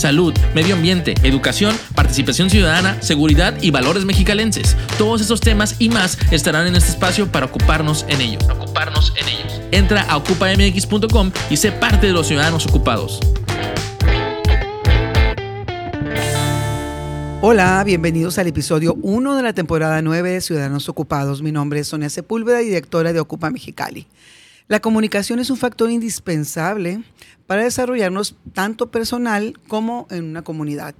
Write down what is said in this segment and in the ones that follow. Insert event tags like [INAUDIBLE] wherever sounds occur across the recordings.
Salud, medio ambiente, educación, participación ciudadana, seguridad y valores mexicalenses. Todos esos temas y más estarán en este espacio para ocuparnos en ello. Ocuparnos en ellos. Entra a ocupamx.com y sé parte de los ciudadanos ocupados. Hola, bienvenidos al episodio 1 de la temporada 9 de Ciudadanos Ocupados. Mi nombre es Sonia Sepúlveda, directora de Ocupa Mexicali. La comunicación es un factor indispensable para desarrollarnos tanto personal como en una comunidad.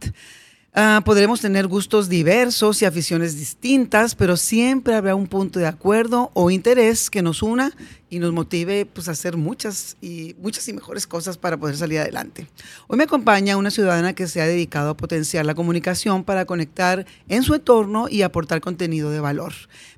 Ah, podremos tener gustos diversos y aficiones distintas, pero siempre habrá un punto de acuerdo o interés que nos una y nos motive pues, a hacer muchas y, muchas y mejores cosas para poder salir adelante. Hoy me acompaña una ciudadana que se ha dedicado a potenciar la comunicación para conectar en su entorno y aportar contenido de valor.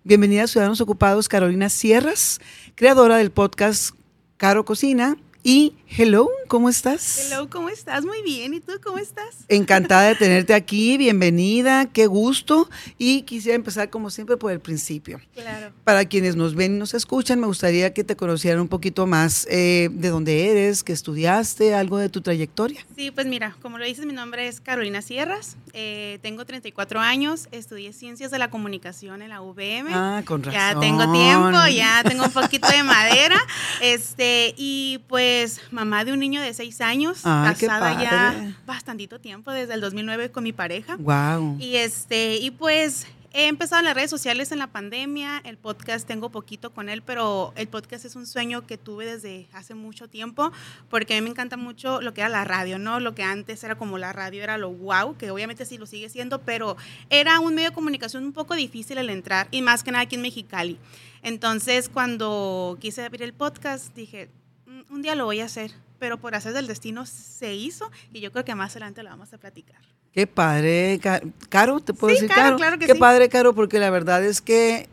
Bienvenida a Ciudadanos Ocupados, Carolina Sierras, creadora del podcast Caro Cocina y hello, ¿cómo estás? Hello, ¿cómo estás? Muy bien. ¿Y tú cómo estás? Encantada de tenerte aquí. [LAUGHS] Bienvenida. Qué gusto. Y quisiera empezar, como siempre, por el principio. Claro. Para quienes nos ven y nos escuchan, me gustaría que te conocieran un poquito más eh, de dónde eres, qué estudiaste, algo de tu trayectoria. Sí, pues mira, como lo dices, mi nombre es Carolina Sierras. Eh, tengo 34 años. Estudié Ciencias de la Comunicación en la UVM. Ah, con razón. Ya tengo tiempo, ya tengo un poquito de madera. [LAUGHS] Este, y pues mamá de un niño de seis años, casada ya bastantito tiempo, desde el 2009 con mi pareja. Wow. Y este, y pues he empezado en las redes sociales en la pandemia, el podcast tengo poquito con él, pero el podcast es un sueño que tuve desde hace mucho tiempo, porque a mí me encanta mucho lo que era la radio, ¿no? Lo que antes era como la radio era lo wow, que obviamente sí lo sigue siendo, pero era un medio de comunicación un poco difícil el entrar, y más que nada aquí en Mexicali. Entonces, cuando quise abrir el podcast, dije, "Mm, un día lo voy a hacer, pero por hacer del destino se hizo, y yo creo que más adelante lo vamos a platicar. Qué padre, Ca- Caro, ¿te puedo Sí, decir Caro, Caro? claro que Qué sí. padre, Caro, porque la verdad es que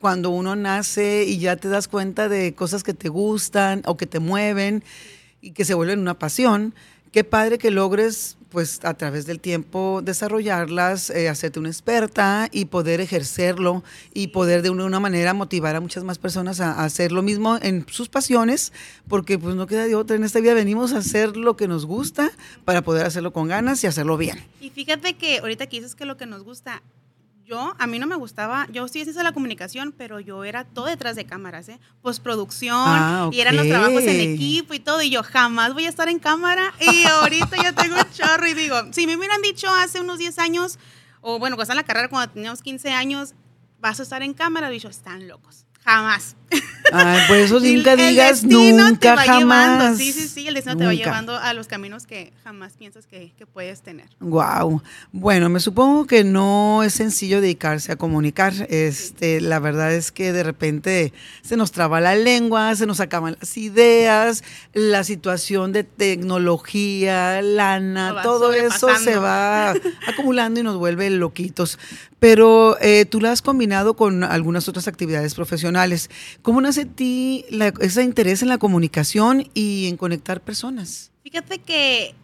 cuando uno nace y ya te das cuenta de cosas que te gustan o que te mueven y que se vuelven una pasión, qué padre que logres, pues a través del tiempo, desarrollarlas, eh, hacerte una experta y poder ejercerlo y poder de una, una manera motivar a muchas más personas a, a hacer lo mismo en sus pasiones, porque pues no queda de otra. En esta vida venimos a hacer lo que nos gusta para poder hacerlo con ganas y hacerlo bien. Y fíjate que ahorita que dices que lo que nos gusta, yo, a mí no me gustaba, yo sí hice la comunicación, pero yo era todo detrás de cámaras, ¿eh? Postproducción, Ah, y eran los trabajos en equipo y todo, y yo jamás voy a estar en cámara, y ahorita ya tengo un chorro, y digo, si me hubieran dicho hace unos 10 años, o bueno, cuando estaba en la carrera, cuando teníamos 15 años, vas a estar en cámara, y yo, están locos, jamás. Ay, por eso [LAUGHS] nunca digas nunca, jamás. llevando, Sí, sí, sí, el destino te va llevando a los caminos que jamás piensas que, que puedes tener. Wow. Bueno, me supongo que no es sencillo dedicarse a comunicar. Este, la verdad es que de repente se nos traba la lengua, se nos acaban las ideas, la situación de tecnología, lana, todo eso se va [LAUGHS] acumulando y nos vuelve loquitos. Pero eh, tú la has combinado con algunas otras actividades profesionales. ¿Cómo nace ti la- ese interés en la comunicación y en conectar personas? Fíjate que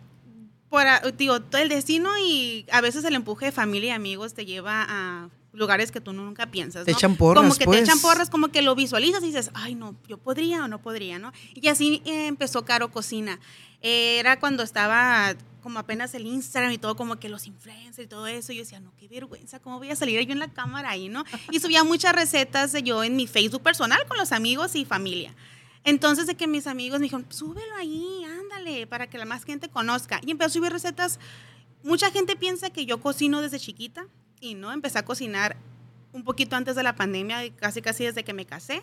por, digo, todo el destino y a veces el empuje de familia y amigos te lleva a lugares que tú nunca piensas. Te ¿no? echan porras, Como que pues. te echan porras, como que lo visualizas y dices, ay, no, yo podría o no podría, ¿no? Y así empezó Caro Cocina. Era cuando estaba como apenas el Instagram y todo, como que los influencers y todo eso. Y yo decía, no, qué vergüenza, ¿cómo voy a salir yo en la cámara ahí, no? Y [LAUGHS] subía muchas recetas de yo en mi Facebook personal con los amigos y familia. Entonces, de que mis amigos me dijeron, súbelo ahí, ándale, para que la más gente conozca. Y empecé a subir recetas. Mucha gente piensa que yo cocino desde chiquita y no, empecé a cocinar un poquito antes de la pandemia, casi casi desde que me casé.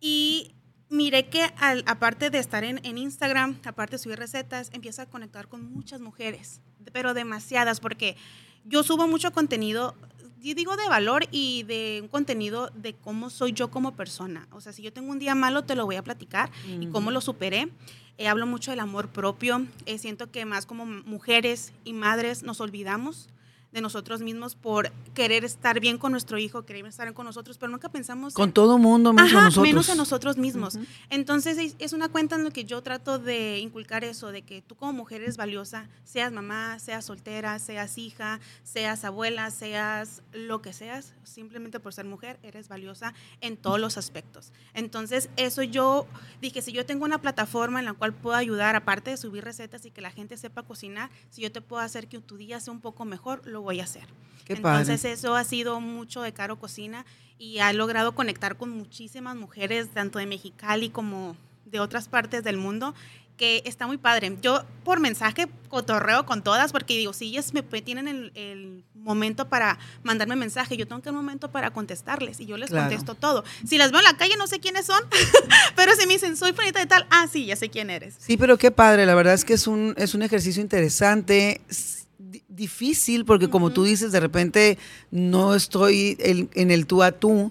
Y miré que al- aparte de estar en, en Instagram, aparte de subir recetas, empiezo a conectar con muchas mujeres, pero demasiadas, porque yo subo mucho contenido, yo digo de valor y de un contenido de cómo soy yo como persona. O sea, si yo tengo un día malo, te lo voy a platicar y cómo lo superé. Eh, hablo mucho del amor propio. Eh, siento que más como mujeres y madres nos olvidamos de nosotros mismos por querer estar bien con nuestro hijo, querer estar con nosotros, pero nunca pensamos... Con todo mundo, menos Ajá, a nosotros. menos a nosotros mismos. Entonces es, es una cuenta en la que yo trato de inculcar eso, de que tú como mujer eres valiosa, seas mamá, seas soltera, seas hija, seas abuela, seas lo que seas, simplemente por ser mujer eres valiosa en todos los aspectos. Entonces eso yo dije, si yo tengo una plataforma en la cual puedo ayudar, aparte de subir recetas y que la gente sepa cocinar, si yo te puedo hacer que tu día sea un poco mejor, lo voy a hacer. Qué padre. Entonces eso ha sido mucho de Caro Cocina y ha logrado conectar con muchísimas mujeres, tanto de Mexicali como de otras partes del mundo, que está muy padre. Yo por mensaje cotorreo con todas porque digo, si ellas me tienen el, el momento para mandarme mensaje, yo tengo que un momento para contestarles y yo les Claro. contesto todo. Si las veo en la calle no sé quiénes son, [LAUGHS] pero si me dicen, soy Fanita de tal, ah, sí, ya sé quién eres. Sí, pero qué padre, la verdad es que es un, es un ejercicio interesante, difícil, porque como tú dices, de repente no estoy en el tú a tú,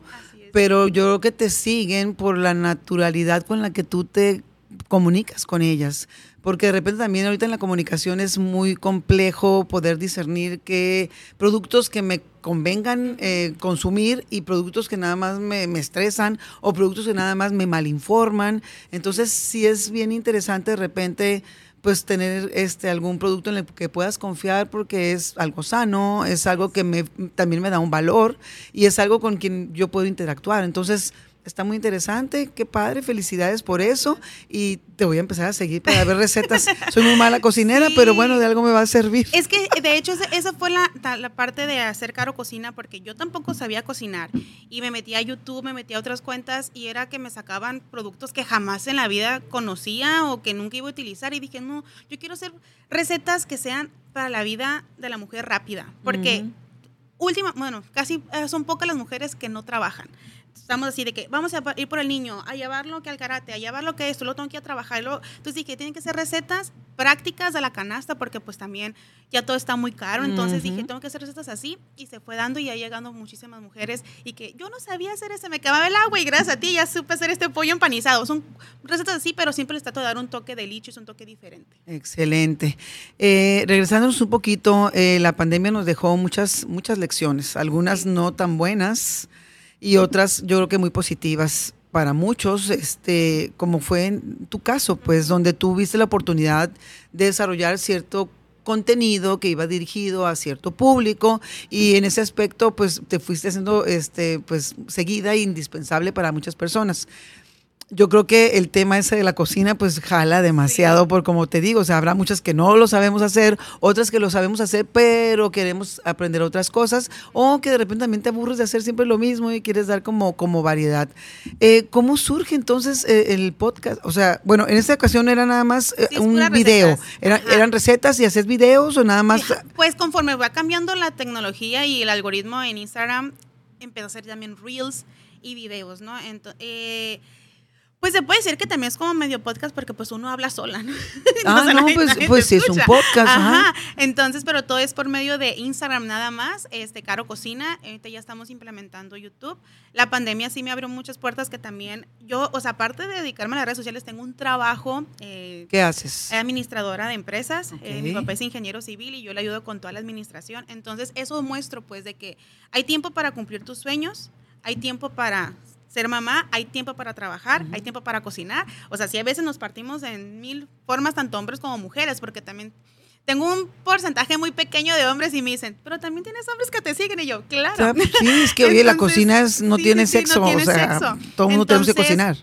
pero yo creo que te siguen por la naturalidad con la que tú te comunicas con ellas. Porque de repente también ahorita en la comunicación es muy complejo poder discernir qué productos que me convengan eh, consumir y productos que nada más me, me estresan o productos que nada más me malinforman. Entonces sí es bien interesante de repente pues tener este algún producto en el que puedas confiar porque es algo sano, es algo que me, también me da un valor y es algo con quien yo puedo interactuar. Entonces, está muy interesante, qué padre, felicidades por eso y te voy a empezar a seguir para ver recetas. [LAUGHS] Soy muy mala cocinera, Sí. pero bueno, de algo me va a servir. Es que de hecho esa, fue la, la parte de hacer Caro Cocina porque yo tampoco sabía cocinar y me metí a YouTube, me metí a otras cuentas y era que me sacaban productos que jamás en la vida conocía o que nunca iba a utilizar y dije, no, yo quiero hacer recetas que sean para la vida de la mujer rápida porque última, bueno, casi eh, son pocas las mujeres que no trabajan. Estamos así de que vamos a ir por el niño, a llevarlo que al karate, a llevarlo que esto, lo tengo que ir a trabajar. luego- entonces dije, tienen que ser recetas prácticas de la canasta porque pues también ya todo está muy caro. Entonces dije, tengo que hacer recetas así y se fue dando y ya llegando muchísimas mujeres y que yo no sabía hacer ese, me acababa el agua y gracias a ti ya supe hacer este pollo empanizado. Son recetas así, pero siempre les trato de dar un toque de licho, es un toque diferente. Excelente. Eh, regresándonos un poquito, eh, la pandemia nos dejó muchas, muchas lecciones, algunas no tan buenas y otras yo creo que muy positivas para muchos, este, como fue en tu caso, pues donde tuviste la oportunidad de desarrollar cierto contenido que iba dirigido a cierto público y en ese aspecto pues te fuiste haciendo este pues seguida e indispensable para muchas personas yo creo que el tema ese de la cocina pues jala demasiado por como te digo, o sea, habrá muchas que no lo sabemos hacer, otras que lo sabemos hacer, pero queremos aprender otras cosas o que de repente también te aburres de hacer siempre lo mismo y quieres dar como, como variedad. Eh, ¿Cómo surge entonces eh, el podcast? O sea, bueno, en esta ocasión era nada más eh, Sí, un video. recetas. Era- Ajá. ¿Eran recetas y haces videos o nada más? Pues conforme va cambiando la tecnología y el algoritmo en Instagram, empezó a hacer también reels y videos, ¿no? Ento- eh, pues se puede decir que también es como medio podcast porque pues uno habla sola, ¿no? [LAUGHS] Ah, no, nadie- pues, nadie pues sí, es un podcast. ajá. Ajá. Entonces, pero todo es por medio de Instagram nada más, este Caro Cocina, ahorita ya estamos implementando YouTube. La pandemia sí me abrió muchas puertas que también yo, o sea, aparte de dedicarme a las redes sociales, tengo un trabajo eh, ¿Qué haces? administradora de empresas. Eh, mi papá es ingeniero civil y yo le ayudo con toda la administración. Entonces, eso muestro pues de que hay tiempo para cumplir tus sueños, hay tiempo para ser mamá, hay tiempo para trabajar, hay tiempo para cocinar. O sea, sí a veces nos partimos en mil formas, tanto hombres como mujeres, porque también tengo un porcentaje muy pequeño de hombres y me dicen, pero también tienes hombres que te siguen. Y yo, claro. Sí, es que oye, la cocina es- no sí, tiene sí, sexo, no tiene o sea, sexo. todo el mundo tenemos que cocinar.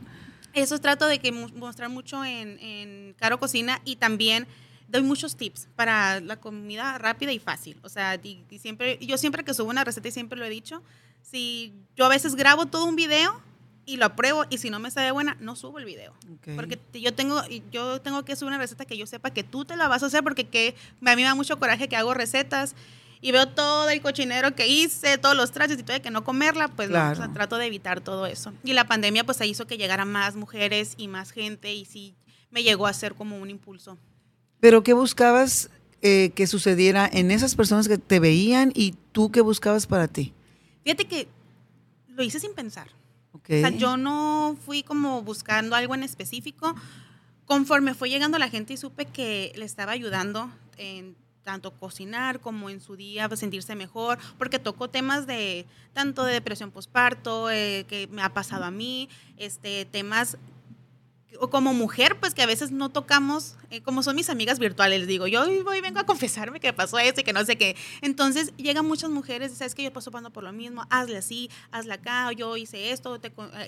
Eso trato de que mostrar mucho en, en Caro Cocina y también doy muchos tips para la comida rápida y fácil. O sea, y, y siempre, yo siempre que subo una receta y siempre lo he dicho, si yo a veces grabo todo un video y lo apruebo y si no me sale buena, no subo el video. Porque yo tengo, yo tengo que subir una receta que yo sepa que tú te la vas a hacer porque que, a mí me da mucho coraje que hago recetas y veo todo el cochinero que hice, todos los trastes y todo que no comerla, pues no, o sea, Claro. trato de evitar todo eso. Y la pandemia pues hizo que llegara más mujeres y más gente y sí me llegó a ser como un impulso. Pero ¿qué buscabas eh, que sucediera en esas personas que te veían y tú qué buscabas para ti? Fíjate que lo hice sin pensar. O sea, yo no fui como buscando algo en específico. Conforme fue llegando la gente y supe que le estaba ayudando en tanto cocinar como en su día pues, sentirse mejor, porque toco temas de tanto de depresión postparto, eh, que me ha pasado a mí, este, temas o como mujer, pues que a veces no tocamos, eh, como son mis amigas virtuales, les digo, yo voy, vengo a confesarme que pasó esto y que no sé qué. Entonces llegan muchas mujeres, sabes que yo paso pasando por lo mismo, hazle así, hazle acá, yo hice esto,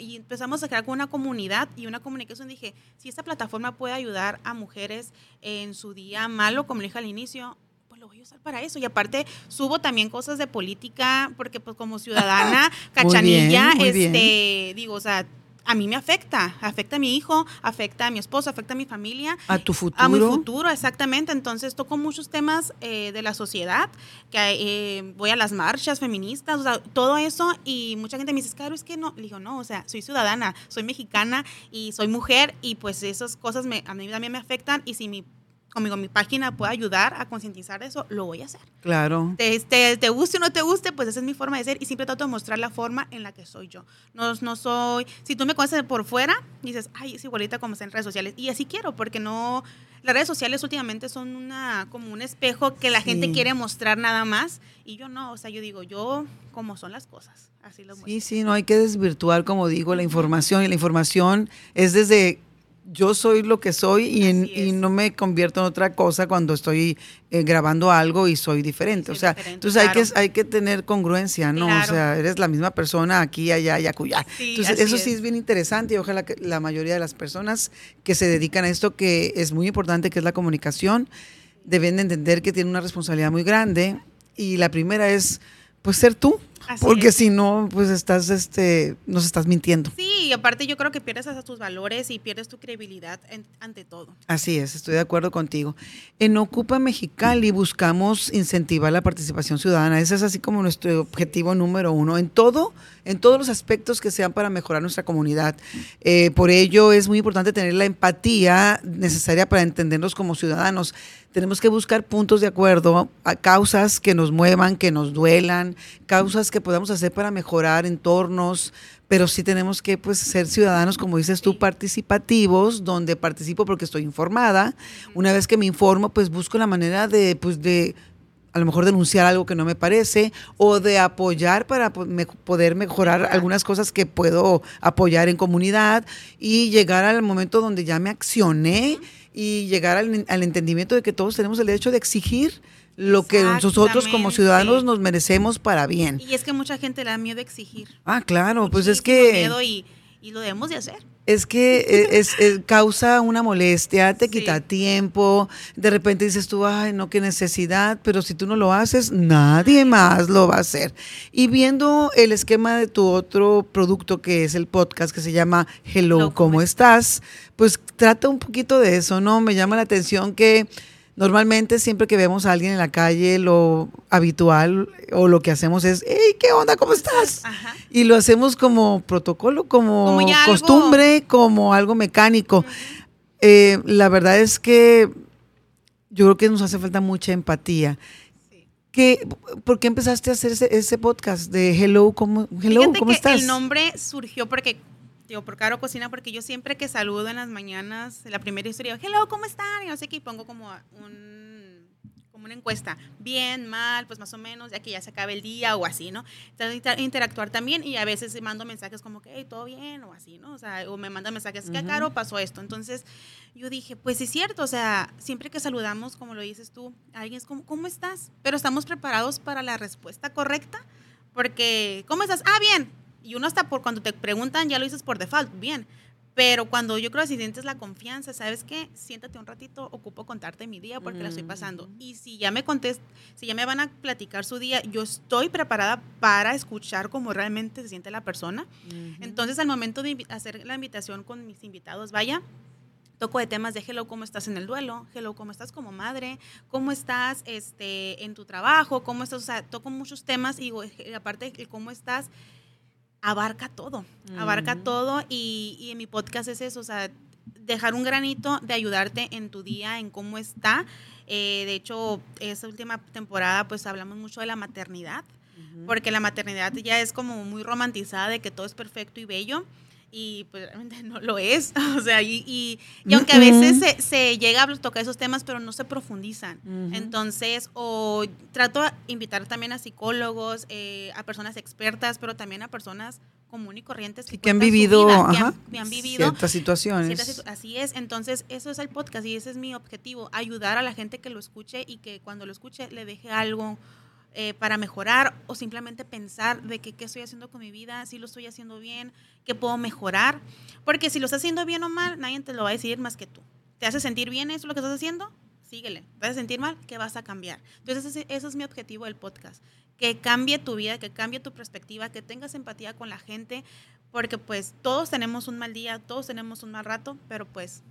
y empezamos a crear una comunidad y una comunicación. Dije, si esta plataforma puede ayudar a mujeres en su día malo, como dije al inicio, pues lo voy a usar para eso. Y aparte subo también cosas de política, porque pues como ciudadana, [LAUGHS] cachanilla, este, digo, o sea, a mí me afecta, afecta a mi hijo, afecta a mi esposo, afecta a mi familia. A tu futuro. A mi futuro, exactamente. Entonces toco muchos temas eh, de la sociedad, que eh, voy a las marchas feministas, o sea, todo eso y mucha gente me dice, claro, es que no, le digo, no, o sea, soy ciudadana, soy mexicana y soy mujer y pues esas cosas me, a mí también me afectan y si mi conmigo mi página puede ayudar a concientizar eso, lo voy a hacer. Claro. Te, te, guste o no te guste, pues esa es mi forma de ser y siempre trato de mostrar la forma en la que soy yo. No, no soy, si tú me conoces por fuera, dices, ay, es igualita como está en redes sociales. Y así quiero, porque no, las redes sociales últimamente son una, como un espejo que la gente quiere mostrar nada más y yo no, o sea, yo digo, yo como son las cosas. Así lo Sí, sí, no hay que desvirtuar, como digo, la información y la información es desde yo soy lo que soy y, no me convierto en otra cosa cuando estoy eh, grabando algo y soy diferente. o sea, entonces hay, que, hay que tener congruencia, ¿no? O sea, eres la misma persona aquí, allá y acullá. entonces, eso sí es bien interesante y ojalá que la mayoría de las personas que se dedican a esto, que es muy importante, que es la comunicación, deben de entender que tienen una responsabilidad muy grande y la primera es, pues, ser tú porque si no, pues estás, este, nos estás mintiendo. Sí, y aparte yo creo que pierdes a tus valores y pierdes tu credibilidad ante todo. Así es, estoy de acuerdo contigo. En Ocupa Mexicali buscamos incentivar la participación ciudadana. Ese es así como nuestro objetivo número uno. En todo, en todos los aspectos que sean para mejorar nuestra comunidad. Eh, por ello es muy importante tener la empatía necesaria para entendernos como ciudadanos. Tenemos que buscar puntos de acuerdo a causas que nos muevan, que nos duelan, causas que podamos hacer para mejorar entornos, pero sí tenemos que pues ser ciudadanos, como dices tú, participativos, donde participo porque estoy informada. Una vez que me informo, pues busco la manera de, pues de a lo mejor denunciar algo que no me parece o de apoyar para poder mejorar algunas cosas que puedo apoyar en comunidad y llegar al momento donde ya me accioné y llegar al, al entendimiento de que todos tenemos el derecho de exigir lo que nosotros como ciudadanos nos merecemos para bien. Y es que mucha gente le da miedo exigir. Ah, claro, pues es que... Miedo y, lo debemos de hacer. Es que e, es, causa una molestia, te quita tiempo, de repente dices tú, ay, no, qué necesidad, pero si tú no lo haces, nadie más lo va a hacer. Y viendo el esquema de tu otro producto que es el podcast que se llama Hello, ¿cómo estás? Pues trata un poquito de eso, ¿no? Me llama la atención que Normalmente siempre que vemos a alguien en la calle, lo habitual o lo que hacemos es, hey, ¿qué onda? ¿Cómo estás? Y lo hacemos como protocolo, como, costumbre, como algo mecánico. Eh, la verdad es que yo creo que nos hace falta mucha empatía. ¿Por qué empezaste a hacer ese, podcast de Hello, ¿cómo, hello, ¿cómo estás? El nombre surgió porque digo, por Caro Cocina, porque yo siempre que saludo en las mañanas, la primera historia, hello, ¿cómo están? Y no sé qué, y pongo como un como una encuesta, bien, mal, pues más o menos, ya que ya se acaba el día o así, ¿no? Entonces, interactuar también y a veces mando mensajes como que, hey, todo bien o así, ¿no? O sea, o me mandan mensajes, que Caro pasó esto. Entonces, yo dije, pues es cierto, o sea, siempre que saludamos, como lo dices tú, alguien es como, ¿cómo estás? Pero estamos preparados para la respuesta correcta, porque, ¿cómo estás? Ah, bien, y uno hasta por cuando te preguntan ya lo dices por default, bien. Pero cuando yo creo que si sientes la confianza, ¿sabes qué? Siéntate un ratito, ocupo contarte mi día porque la estoy pasando. Y si ya me contest, si ya me van a platicar su día, yo estoy preparada para escuchar cómo realmente se siente la persona. Entonces, al momento de hacer la invitación con mis invitados, vaya, toco de temas de hello, ¿cómo estás en el duelo? Hello, ¿cómo estás como madre? ¿Cómo estás este, en tu trabajo? ¿Cómo estás? O sea, toco muchos temas y digo, aparte cómo estás, abarca todo, abarca todo y, en mi podcast es eso, o sea, dejar un granito de ayudarte en tu día, en cómo está. Eh, de hecho, esta última temporada pues hablamos mucho de la maternidad, porque la maternidad ya es como muy romantizada de que todo es perfecto y bello. Y pues realmente [LAUGHS] no lo es. [LAUGHS] O sea, y, y, aunque a veces se, se, llega a tocar esos temas, pero no se profundizan. Entonces, o trato de invitar también a psicólogos, eh, a personas expertas, pero también a personas comunes y corrientes que, han vivido, que, han, vivido ciertas situaciones. así es. Entonces, eso es el podcast y ese es mi objetivo, ayudar a la gente que lo escuche y que cuando lo escuche le deje algo eh, para mejorar o simplemente pensar de qué estoy haciendo con mi vida, si lo estoy haciendo bien, qué puedo mejorar. Porque si lo estás haciendo bien o mal, nadie te lo va a decir más que tú. ¿Te hace sentir bien eso lo que estás haciendo? Síguele. ¿Te hace sentir mal? ¿Qué vas a cambiar? Entonces ese es mi objetivo del podcast. Que cambie tu vida, que cambie tu perspectiva, que tengas empatía con la gente, porque pues todos tenemos un mal día, todos tenemos un mal rato, pero pues,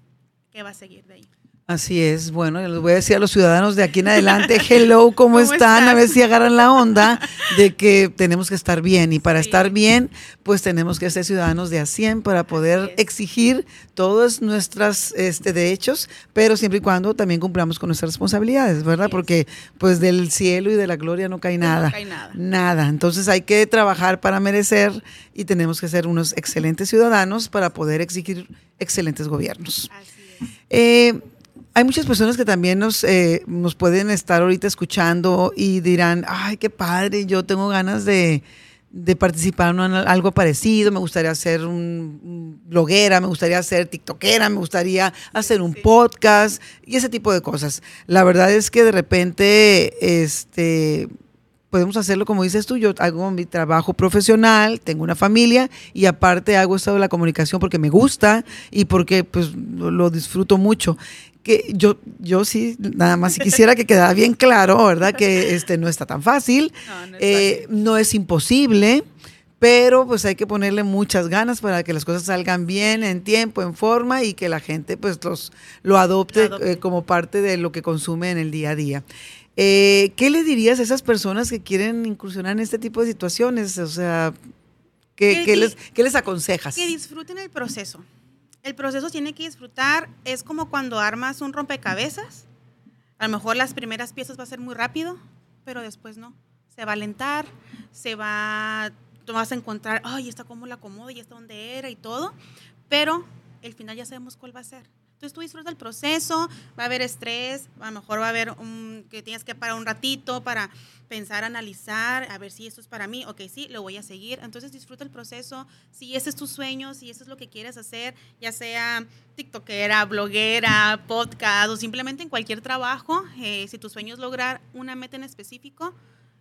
¿qué va a seguir de ahí? Así es, bueno, les voy a decir a los ciudadanos de aquí en adelante, [LAUGHS] hello, ¿cómo, están? A ver si agarran la onda de que tenemos que estar bien y para estar bien, pues tenemos que ser ciudadanos de a 100 para poder exigir todos nuestros este, derechos, pero siempre y cuando también cumplamos con nuestras responsabilidades, ¿verdad? Porque pues del cielo y de la gloria no cae nada. No cae nada. Nada. Entonces hay que trabajar para merecer y tenemos que ser unos excelentes ciudadanos para poder exigir excelentes gobiernos. Así es. Eh, hay muchas personas que también nos, eh, nos pueden estar ahorita escuchando y dirán, ay, qué padre, yo tengo ganas de, participar en algo parecido, me gustaría ser un, bloguera, me gustaría ser tiktokera, me gustaría hacer un podcast y ese tipo de cosas. La verdad es que de repente, este podemos hacerlo como dices tú, yo hago mi trabajo profesional, tengo una familia y aparte hago esto de la comunicación porque me gusta y porque pues lo disfruto mucho que yo, yo sí, nada más si quisiera que quedara bien claro, ¿verdad? Que este no está tan fácil, no, es, eh, no es imposible, pero pues hay que ponerle muchas ganas para que las cosas salgan bien, en tiempo, en forma y que la gente pues los, lo adopte, eh, como parte de lo que consume en el día a día. Eh, ¿Qué le dirías a esas personas que quieren incursionar en este tipo de situaciones? O sea, ¿qué, ¿qué les, ¿qué les aconsejas? Que disfruten el proceso el proceso tiene que disfrutar. Es como cuando armas un rompecabezas. A lo mejor las primeras piezas va a ser muy rápido, pero después no. Se va a alentar, se va, tú vas a encontrar, ay, está cómo la acomodo y está donde era y todo, pero el final ya sabemos cuál va a ser. Entonces tú disfrutas el proceso, va a haber estrés, a lo mejor va a haber un, que tienes que parar un ratito para pensar, analizar, a ver si esto es para mí, ok, sí, lo voy a seguir. Entonces disfruta el proceso, si ese es tu sueño, si eso es lo que quieres hacer, ya sea tiktokera, bloguera, podcast o simplemente en cualquier trabajo, eh, si tu sueño es lograr una meta en específico,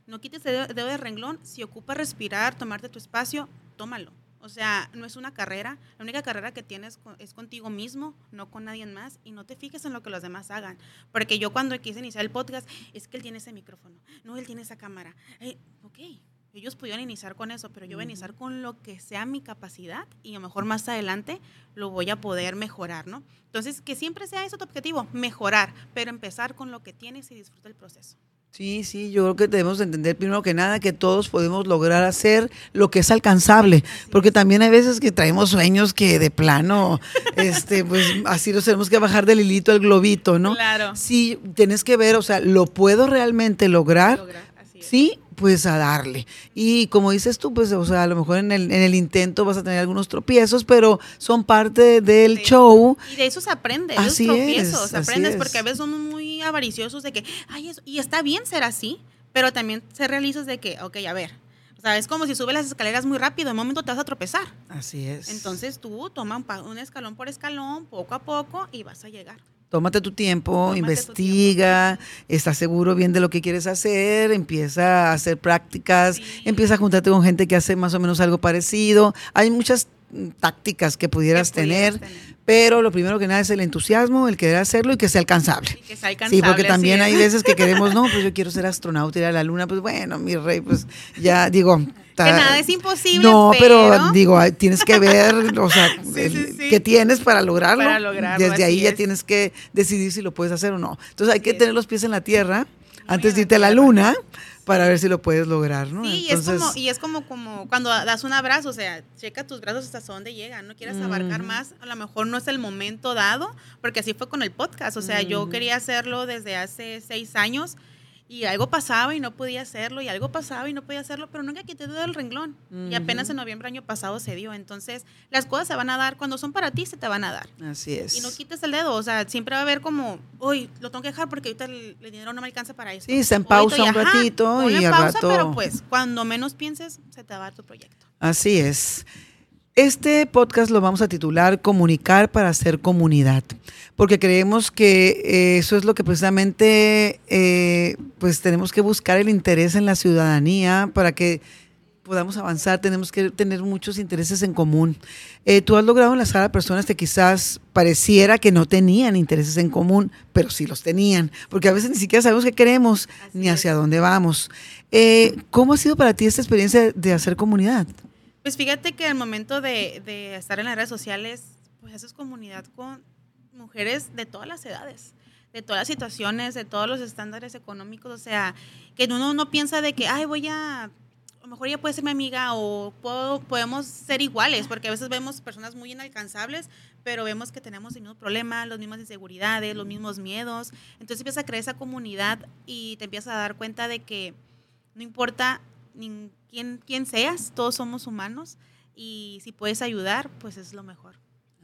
no quites el dedo de renglón, si ocupa respirar, tomarte tu espacio, tómalo o sea, no es una carrera. La única carrera que tienes es contigo mismo, no con nadie más. Y no te fijes en lo que los demás hagan. Porque yo cuando quise iniciar el podcast, es que él tiene ese micrófono. No, él tiene esa cámara. Eh, ok, ellos pudieron iniciar con eso, pero yo voy a iniciar con lo que sea mi capacidad y a lo mejor más adelante lo voy a poder mejorar, ¿no? Entonces, que siempre sea eso tu objetivo, mejorar, pero empezar con lo que tienes y disfruta el proceso. Sí, sí, yo creo que debemos entender primero que nada que todos podemos lograr hacer lo que es alcanzable, porque también hay veces que traemos sueños que de plano, este, pues así nos tenemos que bajar del hilito al globito, ¿no? Claro. Sí, tienes que ver, o sea, ¿lo puedo realmente lograr? lograr sí, pues a darle. Y como dices tú, pues, o sea, a lo mejor en el, en el intento vas a tener algunos tropiezos, pero son parte del show. Y de eso se aprende, así esos tropiezos, aprendes, porque a veces son muy avariciosos de que, ay, eso, y está bien ser así, pero también ser realizas de que, ok, a ver, o sea, es como si subes las escaleras muy rápido, en un momento te vas a tropezar. Así es. Entonces tú toma un escalón por escalón, poco a poco, y vas a llegar. Tómate tu tiempo, investiga, estás seguro bien de lo que quieres hacer, empieza a hacer prácticas, empieza a juntarte con gente que hace más o menos algo parecido. Hay muchas tácticas que pudieras, tener, pero lo primero que nada es el entusiasmo, el querer hacerlo y que sea alcanzable. que sea alcanzable sí, porque también hay veces que queremos, no, pues yo [LAUGHS] quiero ser astronauta, ir a la luna, pues bueno, mi rey, pues ya digo, que nada es imposible. No, pero, digo, tienes que ver, [LAUGHS] o sea, qué tienes para lograrlo. Para lograrlo Desde ahí ya tienes que decidir si lo puedes hacer o no. Entonces hay que tener los pies en la tierra antes de irte a la luna para ver si lo puedes lograr, ¿no? Sí, y, es como, y es como, como cuando das un abrazo, o sea, checa tus brazos hasta dónde llegan, no quieras abarcar más, a lo mejor no es el momento dado, porque así fue con el podcast, o sea, yo quería hacerlo desde hace seis años y algo pasaba y no podía hacerlo, y algo pasaba y no podía hacerlo, pero nunca quité dedo del renglón. Y apenas en noviembre año pasado se dio. Entonces, las cosas se van a dar, cuando son para ti, se te van a dar. Así es. Y no quites el dedo, o sea, siempre va a haber como, uy, lo tengo que dejar porque ahorita el, dinero no me alcanza para eso. Sí, está en pausa un ratito y al pausa, rato... pero pues, cuando menos pienses, se te va a dar tu proyecto. Así es. Este podcast lo vamos a titular Comunicar para hacer comunidad, porque creemos que eh, eso es lo que precisamente eh, pues tenemos que buscar el interés en la ciudadanía para que podamos avanzar, tenemos que tener muchos intereses en común. Eh, tú has logrado enlazar a personas que quizás pareciera que no tenían intereses en común, pero sí los tenían, porque a veces ni siquiera sabemos qué queremos ni hacia dónde vamos. ¿Cómo ha sido para ti esta experiencia de hacer comunidad? Pues fíjate que al momento de, estar en las redes sociales, pues haces comunidad con mujeres de todas las edades, de todas las situaciones, de todos los estándares económicos. O sea, que uno no piensa de que, ay, voy a, a lo mejor ella puede ser mi amiga o podemos ser iguales, porque a veces vemos personas muy inalcanzables, pero vemos que tenemos el mismo problema, las mismas inseguridades, los mismos miedos. Entonces empiezas a crear esa comunidad y te empiezas a dar cuenta de que no importa ni quién, seas, todos somos humanos y si puedes ayudar, pues es lo mejor.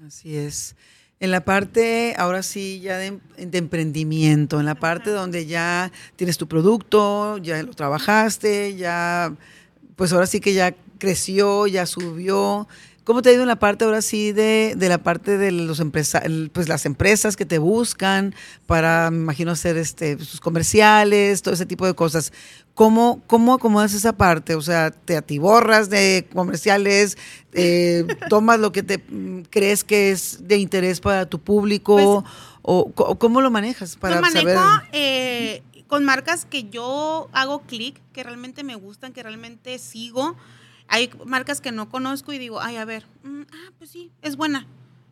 Así es. En la parte, ahora sí, ya de, emprendimiento, en la parte donde ya tienes tu producto, ya lo trabajaste, ya, pues ahora sí que ya creció, ya subió. ¿Cómo te ha ido en la parte ahora sí de, la parte de los empresa, pues las empresas que te buscan para, me imagino, hacer este, sus comerciales, todo ese tipo de cosas? ¿Cómo, ¿Cómo acomodas esa parte? O sea, ¿te atiborras de comerciales? Eh, [LAUGHS] ¿Tomas lo que te mm, crees que es de interés para tu público? Pues, ¿O cómo lo manejas para lo manejo eh, con marcas que yo hago clic, que realmente me gustan, que realmente sigo hay marcas que no conozco y digo, ay, a ver, mm, ah, pues sí, es buena.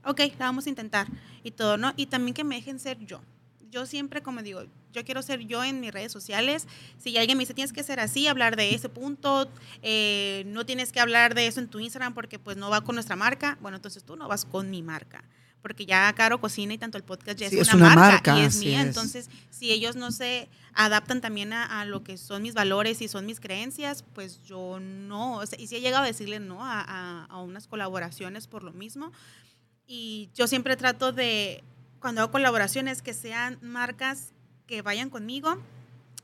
Ok, la vamos a intentar y todo, ¿no? Y también que me dejen ser yo. Yo siempre, como digo, yo quiero ser yo en mis redes sociales. Si alguien me dice, tienes que ser así, hablar de ese punto, eh, no tienes que hablar de eso en tu Instagram porque pues no va con nuestra marca, bueno, entonces tú no vas con mi marca porque ya Caro Cocina y tanto el podcast ya es, una, marca, y es mía. Entonces, si ellos no se adaptan también a, lo que son mis valores y son mis creencias, pues yo no. y si he llegado a decirle no a, a, unas colaboraciones por lo mismo. Y yo siempre trato de, cuando hago colaboraciones, que sean marcas que vayan conmigo,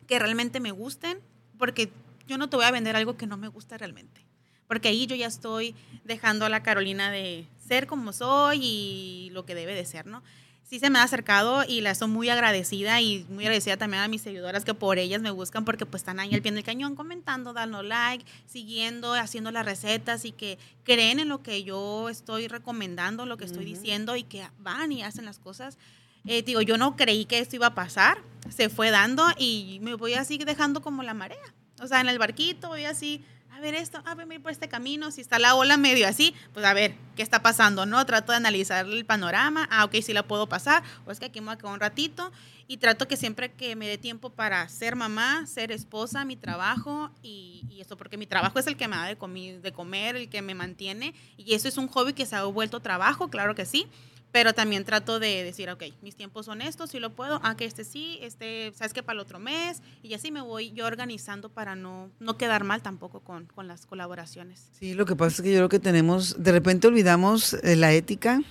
que realmente me gusten, porque yo no te voy a vender algo que no me gusta realmente porque ahí yo ya estoy dejando a la Carolina de ser como soy y lo que debe de ser, ¿no? Sí se me ha acercado y la estoy muy agradecida y muy agradecida también a mis seguidoras que por ellas me buscan porque pues están ahí al pie del cañón comentando, dando like, siguiendo, haciendo las recetas y que creen en lo que yo estoy recomendando, lo que estoy diciendo y que van y hacen las cosas. Eh, digo, yo no creí que esto iba a pasar, se fue dando y me voy así dejando como la marea. O sea, en el barquito voy así a ver esto, a ver, por este camino, si está la ola medio así, pues a ver, ¿qué está pasando? ¿No? Trato de analizar el panorama, ah, ok, sí la puedo pasar, o es que aquí me voy a quedar un ratito, y trato que siempre que me dé tiempo para ser mamá, ser esposa, mi trabajo, y, y eso, porque mi trabajo es el que me da de, de comer, el que me mantiene, y eso es un hobby que se ha vuelto trabajo, claro que sí, pero también trato de decir, ok, mis tiempos son estos, si lo puedo, ah, que este sí, este, sabes que para el otro mes, y así me voy yo organizando para no, no quedar mal tampoco con, con las colaboraciones. Sí, lo que pasa es que yo creo que tenemos, de repente olvidamos eh, la ética,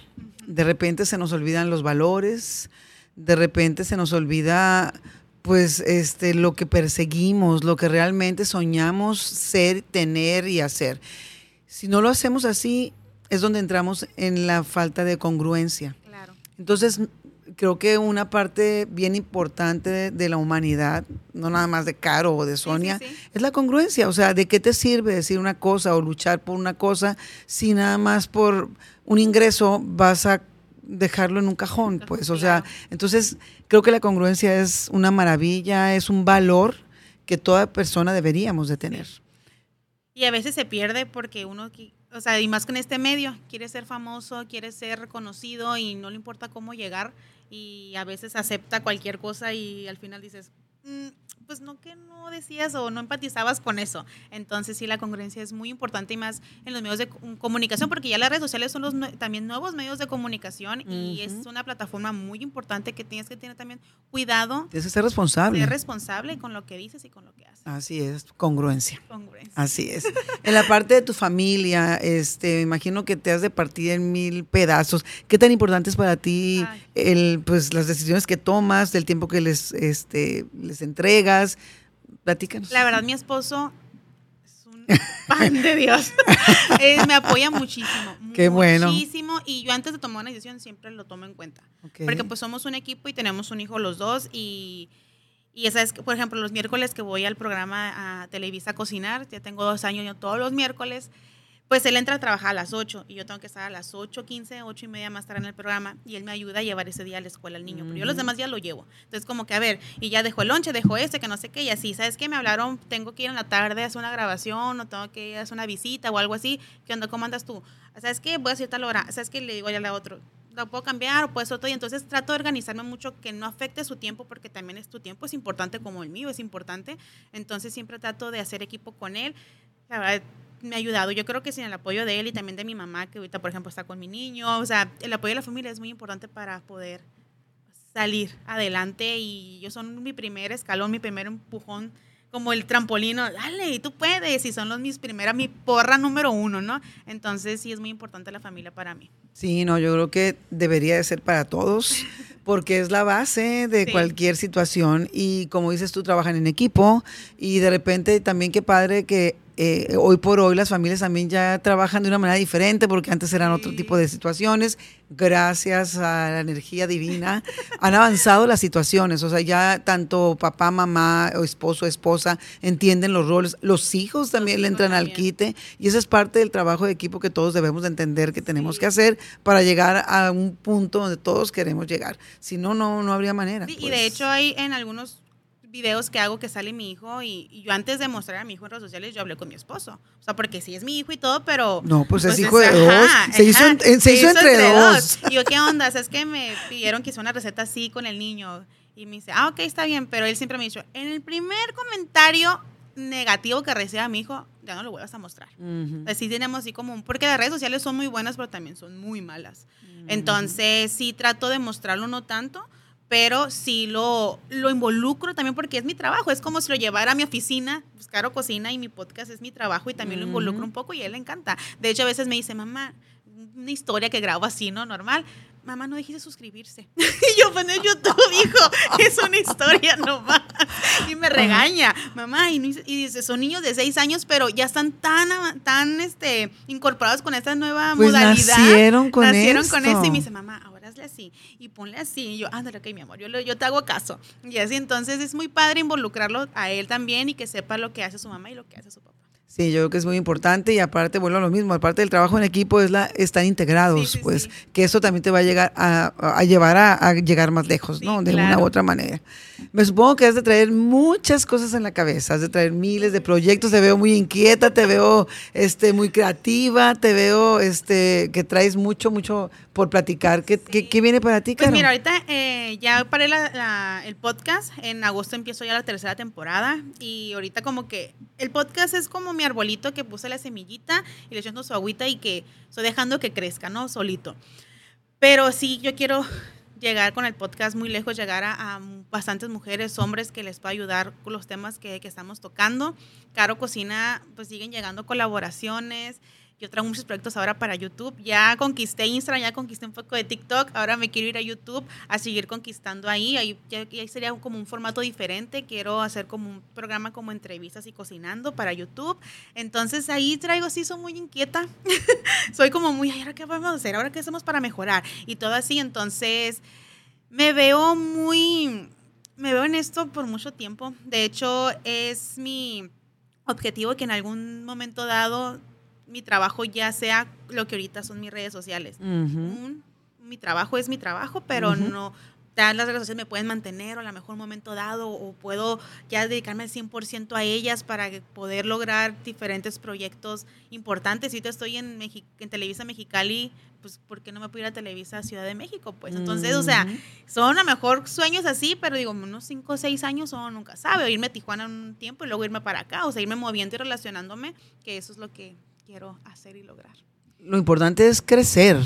de repente se nos olvidan los valores, de repente se nos olvida pues este lo que perseguimos, lo que realmente soñamos ser, tener y hacer. Si no lo hacemos así, es donde entramos en la falta de congruencia. Claro. Entonces, creo que una parte bien importante de, la humanidad, no nada más de Caro o de Sonia, es la congruencia. O sea, ¿de qué te sirve decir una cosa o luchar por una cosa si nada más por un ingreso vas a dejarlo en un cajón? Pues, o sea, entonces creo que la congruencia es una maravilla, es un valor que toda persona deberíamos de tener. Y a veces se pierde porque uno o sea, y más que en este medio, quiere ser famoso, quiere ser reconocido y no le importa cómo llegar y a veces acepta cualquier cosa y al final dices, pues no que no decías o no empatizabas con eso. Entonces sí, la congruencia es muy importante y más en los medios de comunicación, porque ya las redes sociales son los también nuevos medios de comunicación y es una plataforma muy importante que tienes que tener también cuidado. Tienes que ser responsable. Ser responsable con lo que dices y con lo que haces. Así es, congruencia. Congruencia. Así es. en la parte de tu familia, este, me imagino que te has de partir en mil pedazos. ¿Qué tan importante es para ti el, pues, las decisiones que tomas, del tiempo que les, este, les entregas? Platícanos. La verdad, mi esposo es un pan de Dios. [LAUGHS] Me apoya muchísimo. Qué bueno. Muchísimo. Y yo antes de tomar una decisión siempre lo tomo en cuenta. Porque pues somos un equipo y tenemos un hijo los dos y y esa es, por ejemplo, los miércoles que voy al programa a Televisa a cocinar, ya tengo dos años, yo todos los miércoles, pues él entra a trabajar a las 8 y yo tengo que estar a las 8, 15, 8 y media más estar en el programa y él me ayuda a llevar ese día a la escuela al niño, pero yo los demás ya lo llevo. Entonces como que, a ver, y ya dejó el lonche, dejó este, que no sé qué, y así, ¿sabes qué? Me hablaron, tengo que ir en la tarde a hacer una grabación o tengo que ir a hacer una visita o algo así. ¿Qué onda? ¿Cómo andas tú? ¿Sabes qué? Voy a hacer tal hora. ¿Sabes qué? Le digo ya a la otro la puedo cambiar o puede ser otro. Y entonces trato de organizarme mucho que no afecte su tiempo porque también es tu tiempo, es importante como el mío, es importante. Entonces siempre trato de hacer equipo con él. La verdad, me ha ayudado. Yo creo que sin el apoyo de él y también de mi mamá, que ahorita, por ejemplo, está con mi niño, o sea, el apoyo de la familia es muy importante para poder salir adelante y yo son mi primer escalón, mi primer empujón como el trampolino, dale, tú puedes, y son los mis primeras, mi porra número uno, ¿no? Entonces sí es muy importante la familia para mí. Sí, no, yo creo que debería de ser para todos, [LAUGHS] porque es la base de cualquier situación y como dices tú, trabajan en equipo y de repente también qué padre que eh, hoy por hoy las familias también ya trabajan de una manera diferente porque antes eran otro tipo de situaciones. Gracias a la energía divina han avanzado las situaciones. O sea, ya tanto papá, mamá, o esposo, esposa entienden los roles. Los hijos también le entran al quite y esa es parte del trabajo de equipo que todos debemos de entender que tenemos que hacer para llegar a un punto donde todos queremos llegar. Si no, no, no habría manera. y de pues. hecho hay en algunos videos que hago que sale mi hijo y, yo antes de mostrar a mi hijo en redes sociales yo hablé con mi esposo. O sea, porque sí es mi hijo y todo, pero... No, pues, es pues hijo de dos. Se, hizo, entre, dos. Y yo, ¿qué onda? es que me pidieron que hice una receta así con el niño. Y me dice, ah, ok, está bien. Pero él siempre me ha dicho, en el primer comentario negativo que reciba mi hijo, ya no lo vuelvas a mostrar. Así tenemos así como, porque las redes sociales son muy buenas, pero también son muy malas. Entonces, sí trato de mostrarlo no tanto, pero sí lo, lo involucro también porque es mi trabajo. Es como si lo llevara a mi oficina, buscar o cocina y mi podcast es mi trabajo y también lo involucro un poco y a él le encanta. De hecho, a veces me dice, mamá, una historia que grabo así, ¿no? Normal. Mamá, no dejes de suscribirse. [LAUGHS] y yo, pues en YouTube, hijo, es una historia [LAUGHS] nomás. Y me regaña, mamá, y, dice, son niños de seis años, pero ya están tan, tan este, incorporados con esta nueva pues modalidad. Nacieron con Nacieron con esto. Y me dice, mamá, así y ponle así. Y yo, ándale, ok, mi amor, yo, yo te hago caso. Y así, entonces es muy padre involucrarlo a él también y que sepa lo que hace su mamá y lo que hace su papá. Sí, yo creo que es muy importante y aparte, vuelvo a lo mismo, aparte del trabajo en equipo es la, están integrados, pues que eso también te va a llegar a, llevar a, llegar más lejos, ¿no? De una u otra manera. Me supongo que has de traer muchas cosas en la cabeza, has de traer miles de proyectos, te veo muy inquieta, te veo este, muy creativa, te veo este, que traes mucho, mucho por platicar. ¿Qué, ¿qué, viene para ti, Pues mira, ahorita eh, ya paré el podcast, en agosto empiezo ya la tercera temporada y ahorita como que el podcast es como mi arbolito que puse la semillita y le echando su agüita y que estoy dejando que crezca, ¿no? Solito. Pero sí, yo quiero llegar con el podcast muy lejos, llegar a, bastantes mujeres, hombres que les pueda ayudar con los temas que, que estamos tocando. Caro Cocina, pues siguen llegando colaboraciones. Yo traigo muchos proyectos ahora para YouTube. Ya conquisté Instagram, ya conquisté un poco de TikTok. Ahora me quiero ir a YouTube a seguir conquistando ahí. Ahí, ya, sería como un formato diferente. Quiero hacer como un programa como entrevistas y cocinando para YouTube. Entonces ahí traigo, sí, soy muy inquieta. [LAUGHS] soy como muy, ¿ahora qué vamos a hacer? ¿Ahora qué hacemos para mejorar? Y todo así. Entonces me veo muy, me veo en esto por mucho tiempo. De hecho, es mi objetivo que en algún momento dado mi trabajo ya sea lo que ahorita son mis redes sociales. mi trabajo es mi trabajo, pero no las redes sociales me pueden mantener o a lo mejor un momento dado o puedo ya dedicarme al 100% a ellas para poder lograr diferentes proyectos importantes. Si te estoy en, en Televisa Mexicali, pues ¿por qué no me puedo ir a Televisa Ciudad de México? Pues entonces, o sea, son a lo mejor sueños así, pero digo, unos 5 o 6 años o nunca sabe, o irme a Tijuana un tiempo y luego irme para acá, o sea, irme moviendo y relacionándome, que eso es lo que quiero hacer y lograr lo importante es crecer.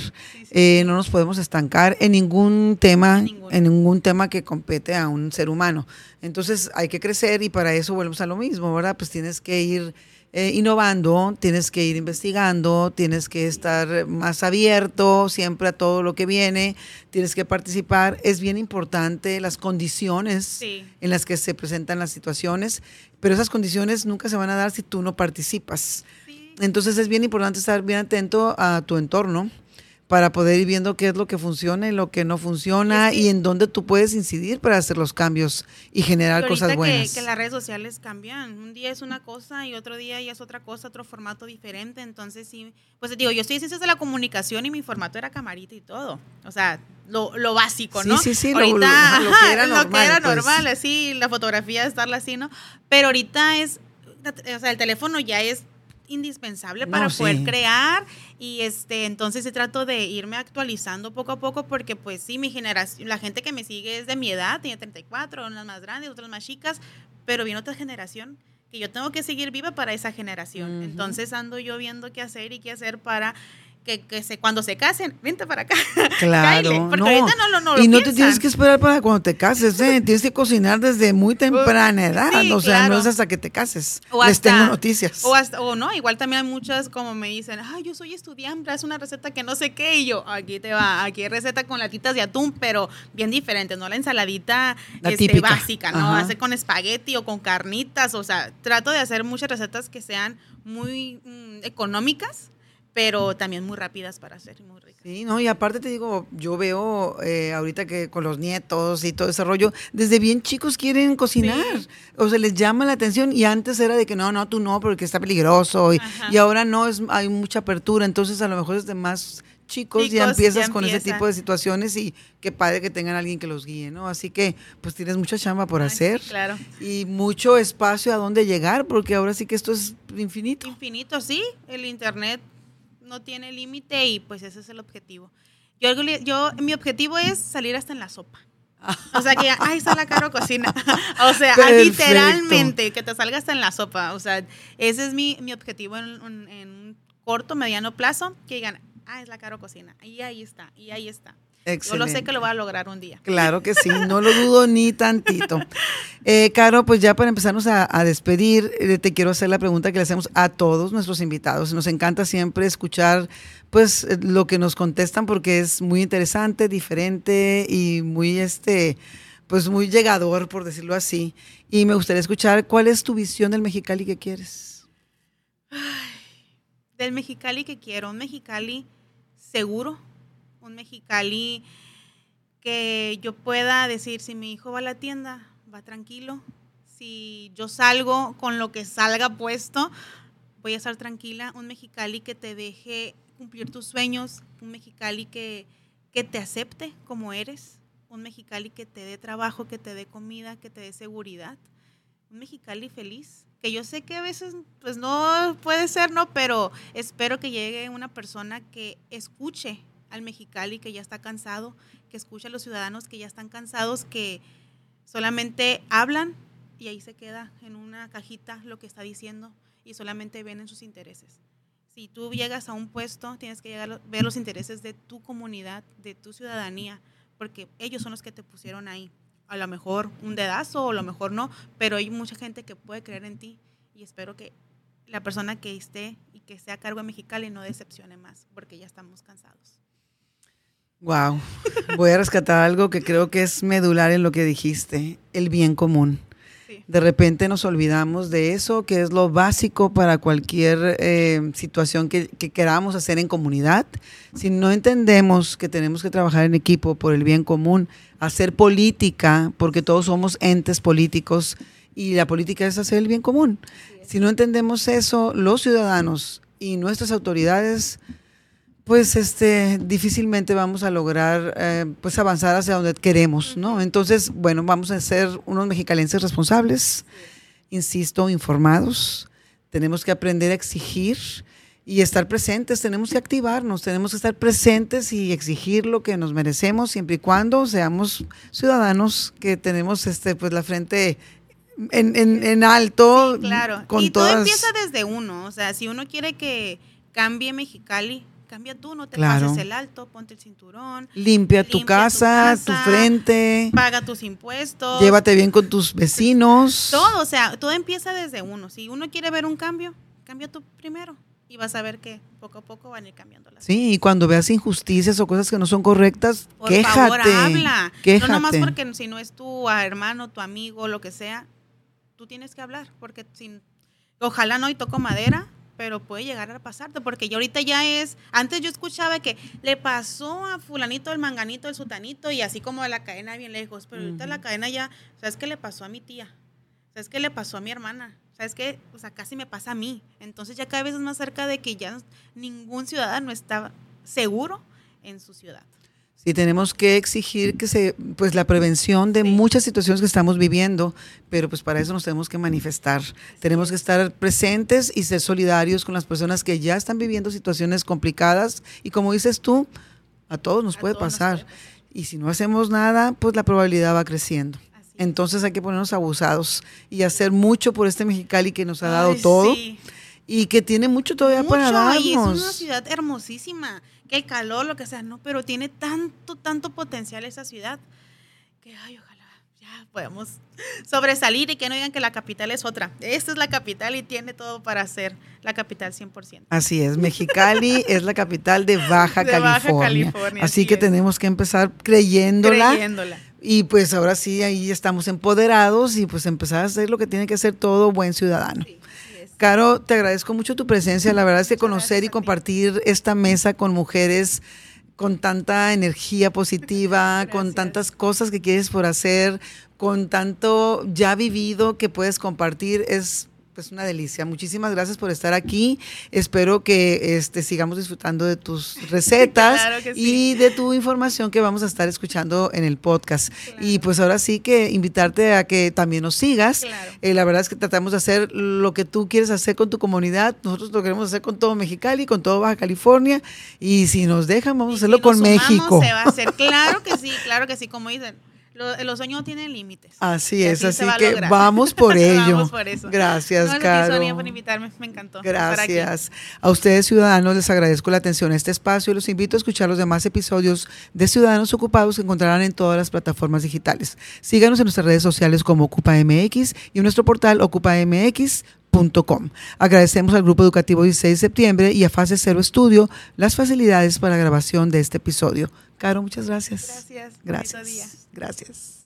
Eh, no nos podemos estancar en ningún tema, en ningún tema que compete a un ser humano. Entonces hay que crecer y para eso volvemos a lo mismo, ¿verdad? Pues tienes que ir eh, innovando, tienes que ir investigando, tienes que estar más abierto siempre a todo lo que viene, tienes que participar. Es bien importante las condiciones en las que se presentan las situaciones, pero esas condiciones nunca se van a dar si tú no participas. Entonces es bien importante estar bien atento a tu entorno para poder ir viendo qué es lo que funciona y lo que no funciona y, en dónde tú puedes incidir para hacer los cambios y generar cosas buenas. Que, que las redes sociales cambian. Un día es una cosa y otro día ya es otra cosa, otro formato diferente. Entonces, sí, pues digo, yo estoy en ciencias de la comunicación y mi formato era camarita y todo. O sea, lo, lo básico, ¿no? Sí, sí, sí. Ahorita, lo, que era normal. Lo que era pues. normal, así, la fotografía, estarla así, ¿no? Pero ahorita es, o sea, el teléfono ya es indispensable para poder crear y este entonces se trato de irme actualizando poco a poco porque pues sí, mi generación, la gente que me sigue es de mi edad, tiene 34, unas más grandes, otras más chicas, pero viene otra generación que yo tengo que seguir viva para esa generación. Entonces ando yo viendo qué hacer y qué hacer para que, se, cuando se casen, vente para acá. [LAUGHS] Claro. porque ahorita no, no, Y no te tienes que esperar para cuando te cases, ¿eh? [LAUGHS] tienes que cocinar desde muy temprana edad. o sea, no es hasta que te cases. O Les tengo noticias. O, hasta, o no, igual también hay muchas como me dicen, ay, yo soy estudiante, es una receta que no sé qué. Y yo, aquí te va, aquí hay receta con latitas de atún, pero bien diferente, ¿no? La ensaladita este, básica, ¿no? Hace con espagueti o con carnitas. O sea, trato de hacer muchas recetas que sean muy mm, económicas pero también muy rápidas para hacer, muy ricas. Sí, no, y aparte te digo, yo veo eh, ahorita que con los nietos y todo ese rollo, desde bien chicos quieren cocinar, o se les llama la atención y antes era de que no, no, tú no, porque está peligroso y, y ahora no, es hay mucha apertura, entonces a lo mejor desde más chicos, ya empiezas con ese tipo de situaciones y qué padre que tengan alguien que los guíe, ¿no? Así que pues tienes mucha chamba por hacer. Claro. Y mucho espacio a dónde llegar, porque ahora sí que esto es infinito. Infinito, sí. El internet no tiene límite y pues ese es el objetivo. Yo, yo, mi objetivo es salir hasta en la sopa. [LAUGHS] O sea, que ahí está la caro cocina. [LAUGHS] o sea, literalmente, que te salga hasta en la sopa. O sea, ese es mi, mi objetivo en, un corto, mediano plazo, que digan, ah, es la caro cocina. Y ahí está, y ahí está. Yo lo sé que lo voy a lograr un día. Claro que sí, no lo dudo ni tantito. Eh, Caro, pues ya para empezarnos a, despedir, eh, te quiero hacer la pregunta que le hacemos a todos nuestros invitados. Nos encanta siempre escuchar pues eh, lo que nos contestan porque es muy interesante, diferente y muy este pues muy llegador, por decirlo así. Y me gustaría escuchar cuál es tu visión del Mexicali que quieres. del Mexicali que quiero, un Mexicali seguro, un Mexicali que yo pueda decir, si mi hijo va a la tienda, va tranquilo. Si yo salgo con lo que salga puesto, voy a estar tranquila. Un Mexicali que te deje cumplir tus sueños, un Mexicali que, que te acepte como eres, un Mexicali que te dé trabajo, que te dé comida, que te dé seguridad. Un Mexicali feliz, que yo sé que a veces pues no puede ser, ¿no? Pero espero que llegue una persona que escuche al Mexicali que ya está cansado, que escucha a los ciudadanos que ya están cansados, que solamente hablan y ahí se queda en una cajita lo que está diciendo y solamente ven en sus intereses. Si tú llegas a un puesto, tienes que llegar a ver los intereses de tu comunidad, de tu ciudadanía, porque ellos son los que te pusieron ahí. A lo mejor un dedazo o a lo mejor no, pero hay mucha gente que puede creer en ti y espero que la persona que esté y que sea a cargo de Mexicali no decepcione más, porque ya estamos cansados. Wow, voy a rescatar algo que creo que es medular en lo que dijiste, el bien común. De repente nos olvidamos de eso, que es lo básico para cualquier eh, situación que, que, queramos hacer en comunidad. Si no entendemos que tenemos que trabajar en equipo por el bien común, hacer política, porque todos somos entes políticos y la política es hacer el bien común. Si no entendemos eso, los ciudadanos y nuestras autoridades pues este difícilmente vamos a lograr eh, pues avanzar hacia donde queremos, ¿no? Entonces, bueno, vamos a ser unos mexicalenses responsables, insisto, informados. Tenemos que aprender a exigir y estar presentes, tenemos que activarnos, tenemos que estar presentes y exigir lo que nos merecemos siempre y cuando seamos ciudadanos que tenemos este pues la frente en, en, en alto. Sí, claro. Con y todas... todo empieza desde uno. O sea, si uno quiere que cambie Mexicali, cambia tú, no te Claro. pases el alto, ponte el cinturón, Limpia, tu, Limpia tu casa, tu casa, frente, paga tus impuestos. llévate bien con tus vecinos. Todo, o sea, todo empieza desde uno. Si uno quiere ver un cambio, cambia tú primero. Y vas a ver que poco a poco van a ir cambiando las Sí, y cuando veas injusticias o cosas que no son correctas, Por quéjate. favor, habla. Quéjate. No nomás porque si no es tu hermano, tu amigo, lo que sea, tú tienes que hablar. Porque sin, ojalá no y toco madera, pero puede llegar a pasarte. Porque ya ahorita ya es. Antes yo escuchaba que le pasó a Fulanito el manganito, el sutanito, y así como de la cadena bien lejos. Pero ahorita la cadena ya. ¿Sabes qué le pasó a mi tía? ¿Sabes qué le pasó a mi hermana? ¿Sabes qué? O sea, casi me pasa a mí. Entonces ya cada vez es más cerca de que ya ningún ciudadano está seguro en su ciudad. Sí, tenemos que exigir que se, pues la prevención de muchas situaciones que estamos viviendo, pero pues para eso nos tenemos que manifestar. Tenemos que estar presentes y ser solidarios con las personas que ya están viviendo situaciones complicadas y como dices tú, a todos nos A puede todos nos pasar. puede pasar. Y si no hacemos nada, pues la probabilidad va creciendo. Entonces hay que ponernos abusados y hacer mucho por este Mexicali que nos ha dado Ay, todo sí. y que tiene mucho todavía para Mucho, y es una darnos. ciudad hermosísima, que el calor, lo que sea, no, pero tiene tanto, tanto potencial esa ciudad, que ay, ojalá ya podamos sobresalir y que no digan que la capital es otra. Esta es la capital y tiene todo para ser la capital 100%. Así es, Mexicali [LAUGHS] es la capital de Baja, De Baja California. Así así que es. tenemos que empezar creyéndola. Creyéndola. Y pues ahora sí, ahí estamos empoderados y pues empezar a hacer lo que tiene que hacer todo buen ciudadano. Sí. Caro, te agradezco mucho tu presencia. La verdad es que conocer y compartir esta mesa con mujeres con tanta energía [LAUGHS] positiva, con tantas cosas que quieres por hacer, con tanto ya vivido que puedes compartir, es pues una delicia. Muchísimas gracias por estar aquí. Espero que este, sigamos disfrutando de tus [LAUGHS] recetas Claro que sí. y de tu información que vamos a estar escuchando en el podcast. Claro. Y pues ahora sí que invitarte a que también nos sigas. Claro. Eh, la verdad es que tratamos de hacer lo que tú quieres hacer con tu comunidad. Nosotros lo queremos hacer con todo Mexicali, con todo Baja California. Y si nos dejan, vamos a hacerlo si nos con sumamos, México. Se va a hacer, [LAUGHS] claro que sí, claro que sí, como dicen, lo- los sueños no tienen límites. Así es, así que vamos por [LAUGHS] ello. Vamos por eso. Gracias, No, Caro. Sonia, por invitarme, me encantó. Gracias. A ustedes, ciudadanos, les agradezco la atención a este espacio y los invito a escuchar los demás episodios de Ciudadanos Ocupados que encontrarán en todas las plataformas digitales. Síganos en nuestras redes sociales como OcupaMX y en nuestro portal ocupamx.com. Agradecemos al Grupo Educativo 16 de septiembre y a Fase Cero Estudio las facilidades para la grabación de este episodio. Caro, muchas gracias. Gracias. Gracias. Gracias.